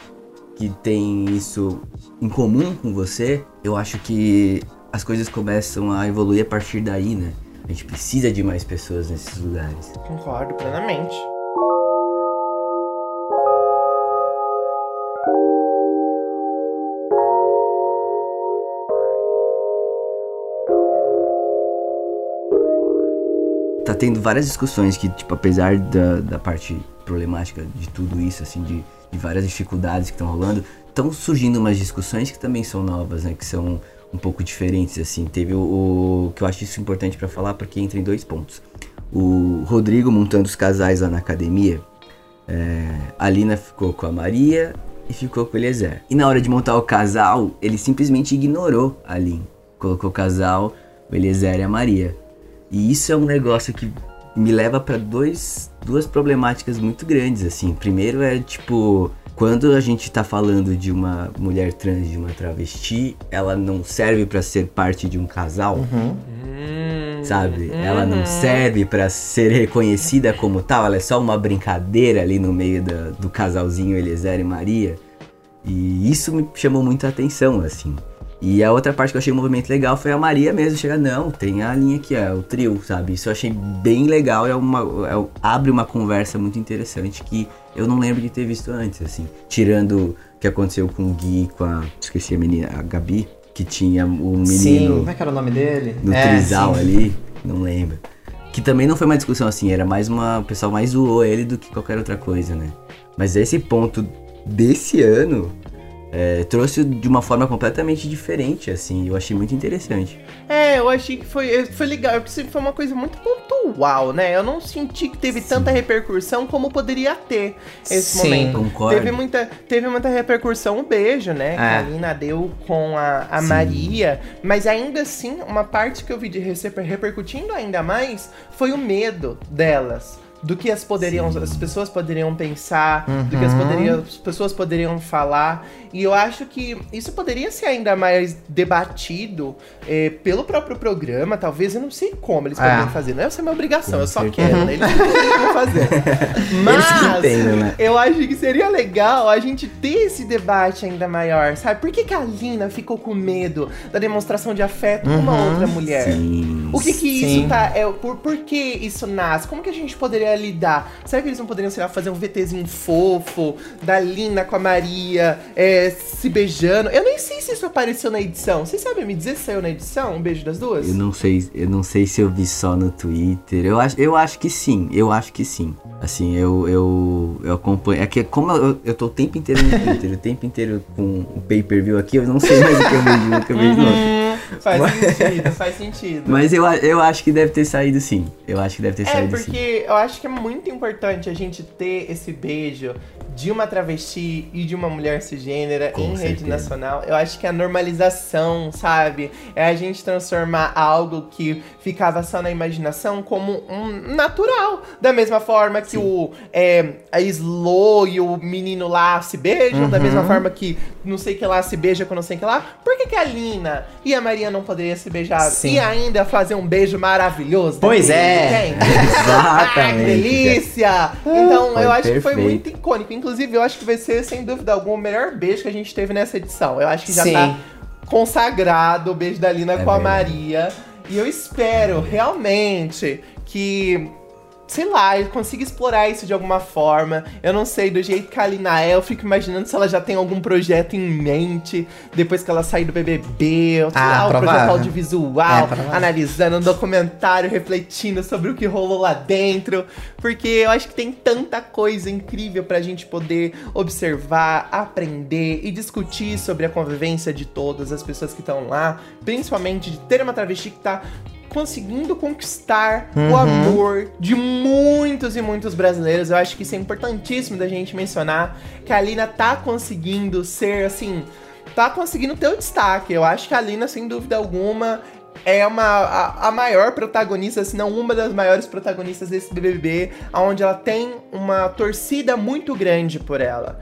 que tem isso em comum com você, eu acho que as coisas começam a evoluir a partir daí, né? A gente precisa de mais pessoas nesses lugares. Concordo plenamente. Tá tendo várias discussões que, tipo, apesar da, da parte problemática de tudo isso, assim, de várias dificuldades que estão rolando, estão surgindo umas discussões que também são novas, né? Que são um pouco diferentes, assim. Teve o, o que eu acho isso importante para falar, porque entra em dois pontos. O Rodrigo montando os casais lá na academia, é, a Lina ficou com a Maria e ficou com o Eliezer. E na hora de montar o casal, ele simplesmente ignorou a Lin. Colocou o casal, o Eliezer e a Maria. E isso é um negócio que me leva para dois duas problemáticas muito grandes assim. Primeiro é tipo quando a gente tá falando de uma mulher trans, de uma travesti, ela não serve para ser parte de um casal. Uhum. Sabe? Uhum. Ela não serve para ser reconhecida como tal, ela é só uma brincadeira ali no meio da, do casalzinho Eliezer e Maria. E isso me chamou muito a atenção, assim. E a outra parte que eu achei um movimento legal foi a Maria mesmo chegar, não, tem a linha aqui, é o trio, sabe? Isso eu achei bem legal, é uma, é, abre uma conversa muito interessante que eu não lembro de ter visto antes, assim. Tirando o que aconteceu com o Gui, com a. Esqueci a menina, a Gabi. Que tinha o menino. Sim, como é que era o nome dele? No é, trisal sim. ali, não lembro. Que também não foi uma discussão assim, era mais uma. O pessoal mais zoou ele do que qualquer outra coisa, né? Mas esse ponto desse ano é, trouxe de uma forma completamente diferente, assim. Eu achei muito interessante. É, eu achei que foi, foi legal. Foi uma coisa muito pontual, né? Eu não senti que teve Sim. tanta repercussão como poderia ter esse Sim, momento. concordo. Teve muita, teve muita repercussão, um beijo, né? Que a É. Lina deu com a, a Sim. Maria. Mas ainda assim, uma parte que eu vi de repercutindo ainda mais foi o medo delas. Do que as, poderiam, Sim. as pessoas poderiam pensar, do que as, Uhum. poderiam, as pessoas poderiam falar. E eu acho que isso poderia ser ainda mais debatido eh, pelo próprio programa, talvez, eu não sei como eles É. poderiam fazer. Não é essa minha obrigação, Com eu só certeza. quero, né? Eles não poderiam fazer. Mas entendem, né? eu acho que seria legal a gente ter esse debate ainda maior, sabe? Por que, que a Lina ficou com medo da demonstração de afeto com uma Uhum. outra mulher? Sim. O que que Sim. isso tá. É, por, por que isso nasce? Como que a gente poderia lidar? Será que eles não poderiam, sei lá, fazer um VTzinho fofo da Lina com a Maria é, se beijando? Eu nem sei se isso apareceu na edição. Vocês sabem me dizer se saiu na edição? Um beijo das duas? Eu não sei, eu não sei se eu vi só no Twitter. Eu acho, eu acho que sim, eu acho que sim. Assim, eu, eu, eu acompanho. É que como eu, eu tô o tempo inteiro no Twitter, o tempo inteiro com o pay-per-view aqui, eu não sei mais o que eu vejo, o que eu vejo no faz sentido, faz sentido. Mas eu, eu acho que deve ter saído sim. Eu acho que deve ter É, saído sim. porque eu acho que é muito importante a gente ter esse beijo de uma travesti e de uma mulher cisgênera Com em rede certeza. nacional. Eu acho que a normalização, sabe? É a gente transformar algo que ficava só na imaginação como um natural. Da mesma forma que o é, a Slow e o menino lá se beijam, da Uhum. mesma forma que não sei que lá se beija com não sei que lá. Por que, que a Lina e a Maria não poderiam se beijar Sim. e ainda fazer um beijo maravilhoso? Pois é. entende? Exatamente. Que delícia! Então, Foi eu acho que foi perfeito. muito icônico. Inclusive, eu acho que vai ser, sem dúvida alguma, o melhor beijo que a gente teve nessa edição. Eu acho que já Sim. tá consagrado o beijo da Lina É com a. Maria. E eu espero realmente que. Sei lá, consiga explorar isso de alguma forma. Eu não sei, do jeito que a Lina é, eu fico imaginando se ela já tem algum projeto em mente depois que ela sair do BBB, ou sei Ah, lá, um projeto audiovisual, É, analisando um documentário, refletindo sobre o que rolou lá dentro. Porque eu acho que tem tanta coisa incrível pra gente poder observar, aprender e discutir sobre a convivência de todas as pessoas que estão lá. Principalmente de ter uma travesti que tá conseguindo conquistar o Uhum. amor de muitos e muitos brasileiros. Eu acho que isso é importantíssimo da gente mencionar que a Lina tá conseguindo ser assim, tá conseguindo ter o destaque. Eu acho que a Lina, sem dúvida alguma, é uma, a, a maior protagonista, se não uma das maiores protagonistas desse BBB, onde ela tem uma torcida muito grande por ela.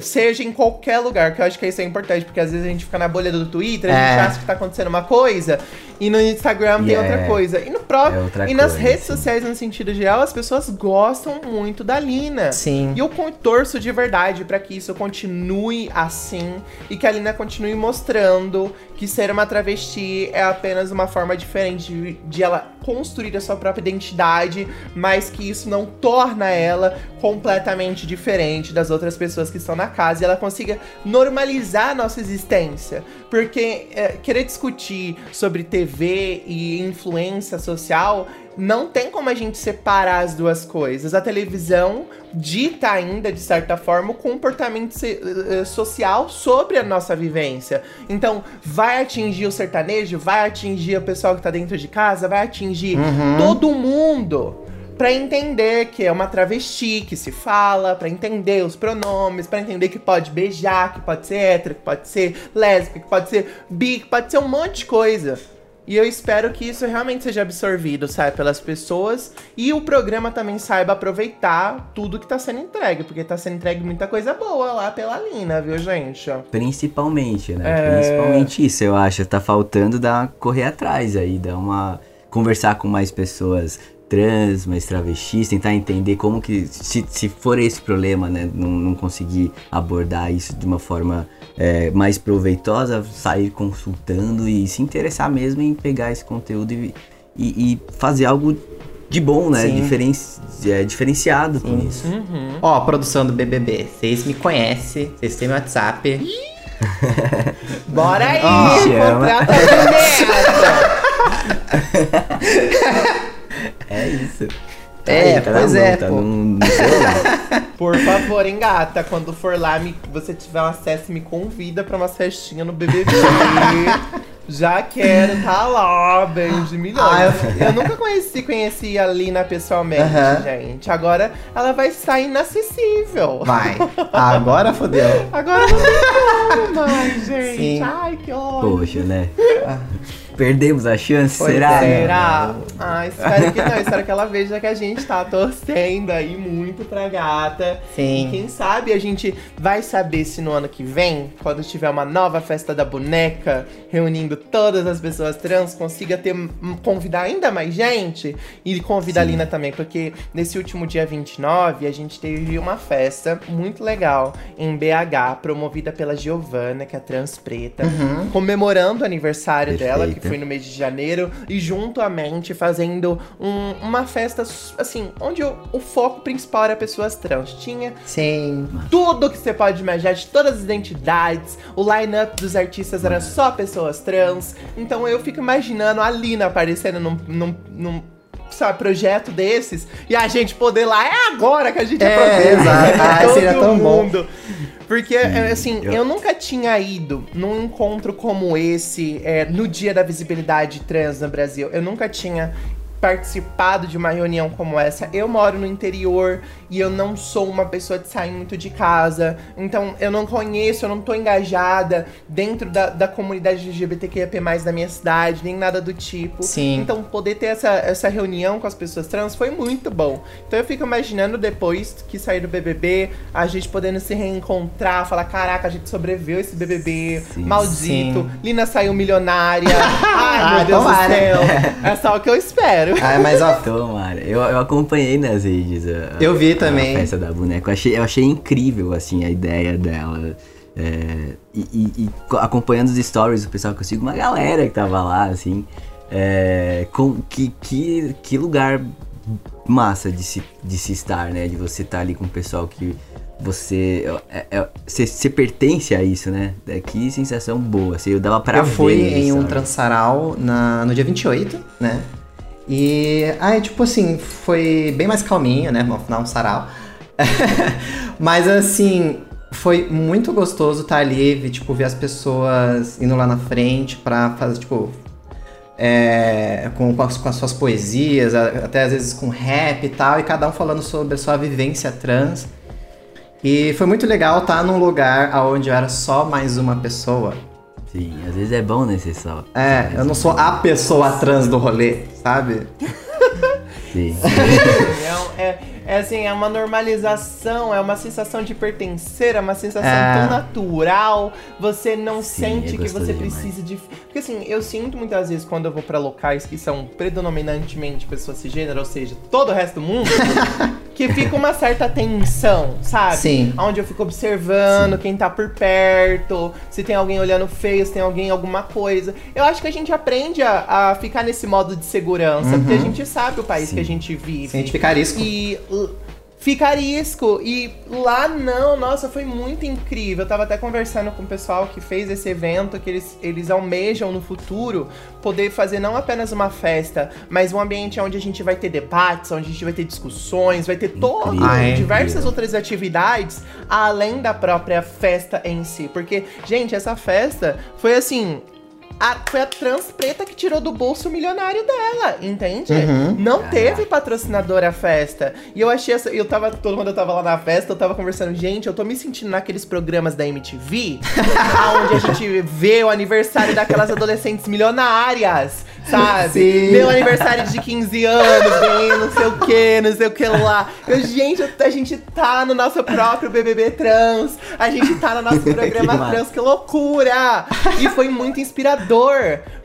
Seja em qualquer lugar, que eu acho que isso é importante, porque às vezes a gente fica na bolha do Twitter, a gente É. acha que tá acontecendo uma coisa, e no Instagram tem E outra coisa. E no próprio. é e nas coisa, redes sim. sociais, no sentido geral, as pessoas gostam muito da Lina. Sim. E eu torço de verdade pra que isso continue assim e que a Lina continue mostrando que ser uma travesti é apenas uma forma diferente de, de ela construir a sua própria identidade, mas que isso não torna ela completamente diferente das outras pessoas que na casa e ela consiga normalizar a nossa existência. Porque é, querer discutir sobre TV e influência social não tem como a gente separar as duas coisas. A televisão dita ainda, de certa forma, o comportamento eh, social sobre a nossa vivência. Então, vai atingir o sertanejo, vai atingir o pessoal que tá dentro de casa, vai atingir Uhum. todo mundo. Pra entender que é uma travesti que se fala, pra entender os pronomes, pra entender que pode beijar, que pode ser hétero, que pode ser lésbica, que pode ser bi, que pode ser um monte de coisa. E eu espero que isso realmente seja absorvido, sabe, pelas pessoas. E o programa também saiba aproveitar tudo que tá sendo entregue, porque tá sendo entregue muita coisa boa lá pela Lina, viu, gente? Principalmente, né? É. Principalmente isso, eu acho. Tá faltando dar correr atrás aí, dar uma. conversar com mais pessoas trans, mais travestis, tentar entender como que, se, se for esse problema, né, não, não conseguir abordar isso de uma forma é, mais proveitosa, sair consultando e se interessar mesmo em pegar esse conteúdo e, e, e fazer algo de bom, né. Diferen, é, diferenciado com Sim. isso. Uhum. Ó, produção do BBB, vocês me conhecem, vocês têm meu WhatsApp. Bora aí, Me chama. contrata a isso. Tá É, tá na pois mão, é, tá pô. no- no. Por favor, engata. Quando for lá, me, você tiver um acesso, me convida pra uma festinha no BBB. Já quero tá lá, beijo de milhões. Ah, eu... nunca conheci, conheci a Lina pessoalmente, Aham. gente. Agora ela vai estar inacessível. Vai. Agora fodeu. Agora não tem como mais, gente. Sim. Ai, que ódio. Poxa, né? Perdemos a chance, Pois será? é. Será? Ah, espero que não. Espero que ela veja que a gente tá torcendo aí muito pra gata. Sim. E quem sabe a gente vai saber se no ano que vem, quando tiver uma nova festa da boneca, reunindo todas as pessoas trans, consiga ter convidar ainda mais gente e convidar a Sim. Lina também, porque nesse último dia 29 a gente teve uma festa muito legal em BH, promovida pela Giovana, que é trans preta, comemorando o aniversário dela, que Perfeita. foi no mês de janeiro, e juntamente fazendo um- uma festa assim, onde o, o foco principal era pessoas trans. Tinha Sim. tudo que você pode imaginar, de todas as identidades. O line-up dos artistas era só pessoas trans. Então eu fico imaginando a Lina aparecendo num, num, num, sabe, projeto desses e a gente poder lá. É agora que a gente É, aproveita. exato. Ah, Todo seria tão bom. mundo. Porque, é, assim, eu- eu nunca tinha ido num encontro como esse, é, no dia da visibilidade trans no Brasil. Eu nunca tinha participado de uma reunião como essa. Eu moro no interior e eu não sou uma pessoa de sair muito de casa. Então eu não conheço, eu não tô engajada dentro da, da comunidade LGBTQIA+, da minha cidade, nem nada do tipo. Sim. Então poder ter essa, essa reunião com as pessoas trans foi muito bom. Então eu fico imaginando depois que sair do BBB, a gente podendo se reencontrar, falar, caraca, a gente sobreviveu esse BBB, Sim. maldito. Sim. Lina saiu milionária. Ai, meu Deus tomara. do céu. É só o que eu espero. Ah, mas ó, Tomara. Eu, eu acompanhei nas redes a, Eu vi a também. festa da boneca. Eu achei, eu achei incrível, assim, a ideia dela. É, e, e- e co- acompanhando os stories do pessoal que eu sigo, uma galera que tava lá, assim. É, com, que, que, que lugar massa de se, de se estar, né? De você estar ali com o pessoal que você. é- é- Você você pertence a isso, né? É, que sensação boa. Assim, eu dava pra eu ver fui em um transaral na, no dia 28, né? E aí, tipo assim, foi bem mais calminho, né? Vamos dar um sarau. Mas assim, foi muito gostoso estar ali, tipo, ver as pessoas indo lá na frente pra fazer, tipo. é, com, com as, com as suas poesias, até às vezes com rap e tal, e cada um falando sobre a sua vivência trans. E foi muito legal estar num lugar onde eu era só mais uma pessoa. Sim, às vezes é bom, né? Ser só. É, eu não sou a pessoa trans do rolê, sabe? Sim. É, é, é assim, é uma normalização, é uma sensação de pertencer, é uma sensação É. tão natural. Você não Sim, sente é que você demais. precisa de. Porque assim, eu sinto muitas vezes quando eu vou pra locais que são predominantemente pessoas cisgênero, ou seja, todo o resto do mundo, que fica uma certa tensão, sabe? Sim. Onde eu fico observando quem tá por perto, se tem alguém olhando feio, se tem alguém alguma coisa. Eu acho que a gente aprende a, a ficar nesse modo de segurança, porque a gente sabe o país Sim. que a gente vive. Sem a gente ficar arisco. E fica arisco. E lá não, nossa, foi muito incrível. Eu tava até conversando com o pessoal que fez esse evento, que eles, eles almejam no futuro poder fazer não apenas uma festa, mas um ambiente onde a gente vai ter debates, onde a gente vai ter discussões, vai ter todo, Incrível. Ah, é? diversas Incrível. outras atividades além da própria festa em si. Porque, gente, essa festa foi assim. A- foi a trans preta que tirou do bolso o milionário dela, entende? Uhum. Não teve patrocinador a festa. E eu achei essa. Eu tava. Todo mundo eu tava lá na festa, eu tava conversando, gente, eu tô me sentindo naqueles programas da MTV, onde a gente vê o aniversário daquelas adolescentes milionárias. Sabe? Sim. Vê o aniversário de 15 anos, vem não sei o que, não sei o que lá. Eu, gente, a gente tá no nosso próprio BBB trans. A gente tá no nosso programa Que trans, que loucura! E foi muito inspirador.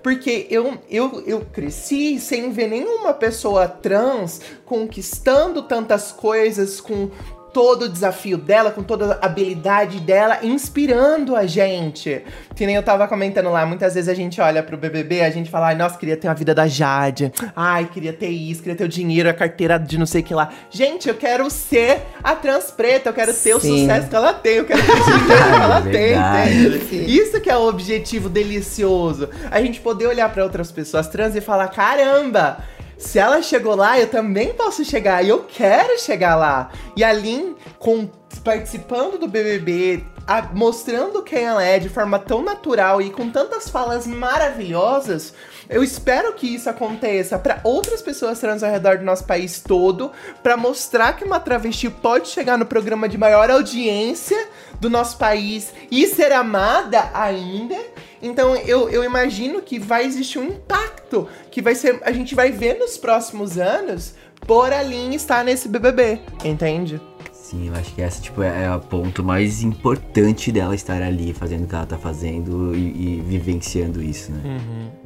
Porque eu, eu, eu cresci sem ver nenhuma pessoa trans conquistando tantas coisas, com todo o desafio dela, com toda a habilidade dela, inspirando a gente. Que nem eu tava comentando lá, muitas vezes a gente olha pro BBB, a gente fala, ai, nossa, queria ter a vida da Jade. Ai, queria ter isso, queria ter o dinheiro, a carteira de não sei o que lá. Gente, eu quero ser a trans preta, eu quero ter o Sim. sucesso que ela tem, eu quero ter o dinheiro que ela tem? Sim. Isso que é o objetivo delicioso. A gente poder olhar pra outras pessoas trans e falar, caramba, se ela chegou lá, eu também posso chegar. E eu quero chegar lá. E a Lin, com, participando do BBB, a- mostrando quem ela é de forma tão natural e com tantas falas maravilhosas, eu espero que isso aconteça pra outras pessoas trans ao redor do nosso país todo, pra mostrar que uma travesti pode chegar no programa de maior audiência do nosso país e ser amada ainda. Então eu, eu imagino que vai existir um impacto que vai ser. A gente vai ver nos próximos anos por a Lin estar nesse BBB, entende? Sim, eu acho que essa tipo, é, é o ponto mais importante dela estar ali fazendo o que ela tá fazendo e, e vivenciando isso, né?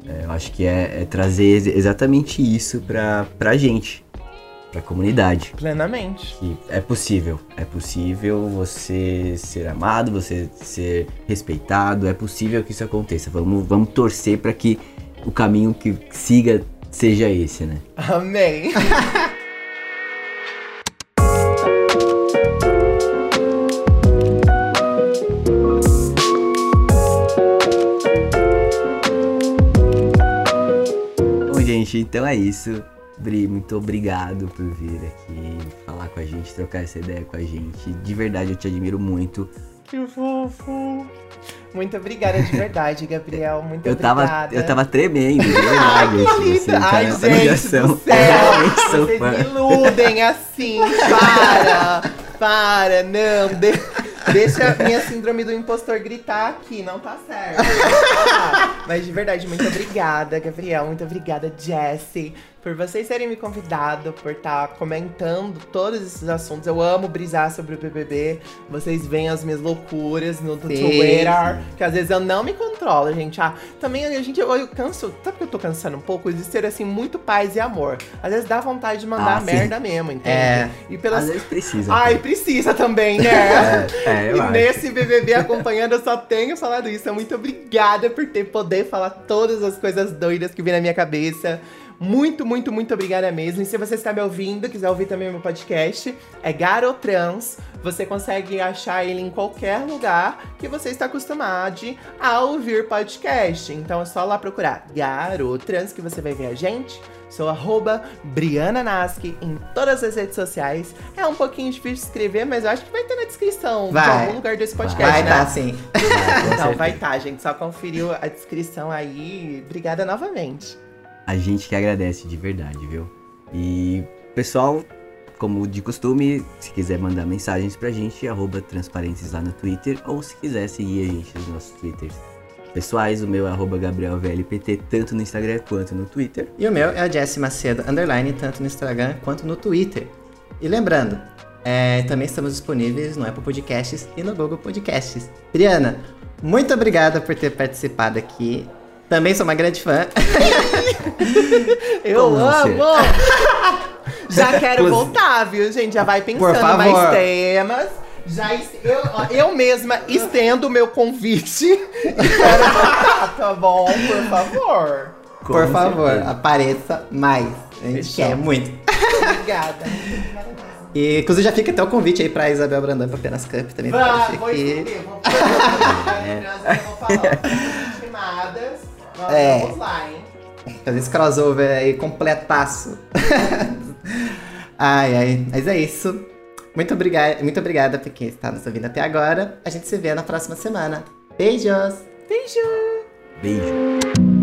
É, eu acho que é, é trazer ex- exatamente isso pra, pra gente, pra comunidade. Plenamente. Que é possível, é possível você ser amado, você ser respeitado, é possível que isso aconteça. Vamos, vamos torcer pra que o caminho que siga seja esse, né? Amém. Bom, gente, então é isso. Bri, muito obrigado por vir aqui falar com a gente, trocar essa ideia com a gente. De verdade, eu te admiro muito. que fofo. Muito obrigada de verdade, Gabriel. Muito Eu tava, obrigada. eu tava tremendo, de Ai, verdade. que assim, linda! você tá Ai, nessa gente do céu! Sou Vocês fã. me iludem assim! Para! Para! Não! de- Deixa minha síndrome do impostor gritar aqui, não tá certo. Ah, Mas de verdade, muito obrigada, Gabriel. Muito obrigada, Jessie, por vocês terem me convidado, por estar comentando todos esses assuntos. Eu amo brisar sobre o BBB. Vocês veem as minhas loucuras no, Twitter. Que às vezes eu não me controlo, gente. Ah, também a gente, eu, eu canso. Sabe que eu tô cansando um pouco? De ser assim, muito paz e amor. Às vezes dá vontade de mandar Ah, merda mesmo, entende? É. E pelas. Às vezes precisa. Ai, precisa também, né? É, é, eu e acho. nesse BBB acompanhando, eu só tenho falado isso. Muito obrigada por ter poder falar todas as coisas doidas que vem na minha cabeça. Muito, muito, muito obrigada mesmo. E se você está me ouvindo, quiser ouvir também o meu podcast, é Garotrans. Você consegue achar ele em qualquer lugar que você está acostumado a ouvir podcast. Então é só lá procurar Garotrans que você vai ver a gente. Sou arroba Briana Nasky em todas as redes sociais. É um pouquinho difícil de escrever, mas eu acho que vai ter na descrição de Vai. algum lugar desse podcast, Vai né? tá sim. Então certeza. vai estar, gente. Só conferiu a descrição aí. Obrigada novamente. A gente que agradece de verdade, viu? E, pessoal, como de costume, se quiser mandar mensagens pra gente, arroba transparentes lá no Twitter, ou se quiser seguir a gente nos nossos Twitters pessoais, o meu é arroba GabrielVLPT, tanto no Instagram quanto no Twitter. E o meu é o Jesse Macedo, underline, tanto no Instagram quanto no Twitter. E lembrando, é, também estamos disponíveis no Apple Podcasts e no Google Podcasts. Briana, muito obrigada por ter participado aqui. Também sou uma grande fã. Eu Como amo! Já quero Inclusive- voltar, viu, gente? Já vai Por pensando mais temas. Já eu, ó, eu mesma estendo o meu convite e quero voltar, tá bom? Por favor. Por Com favor, certeza. apareça mais. A gente Fechou. quer muito. Obrigada. E inclusive já fica até o convite aí pra Isabel Brandão pra apenas Cup também. aparecer vou escrever, vou falar. Eu vou falar. Nós É. vamos lá, hein? Fazer esse crossover aí completaço. ai, ai. Mas é isso. Muito obrigada, muito obrigada por quem está nos ouvindo até agora. A gente se vê na próxima semana. Beijos! Beijo! Beijo.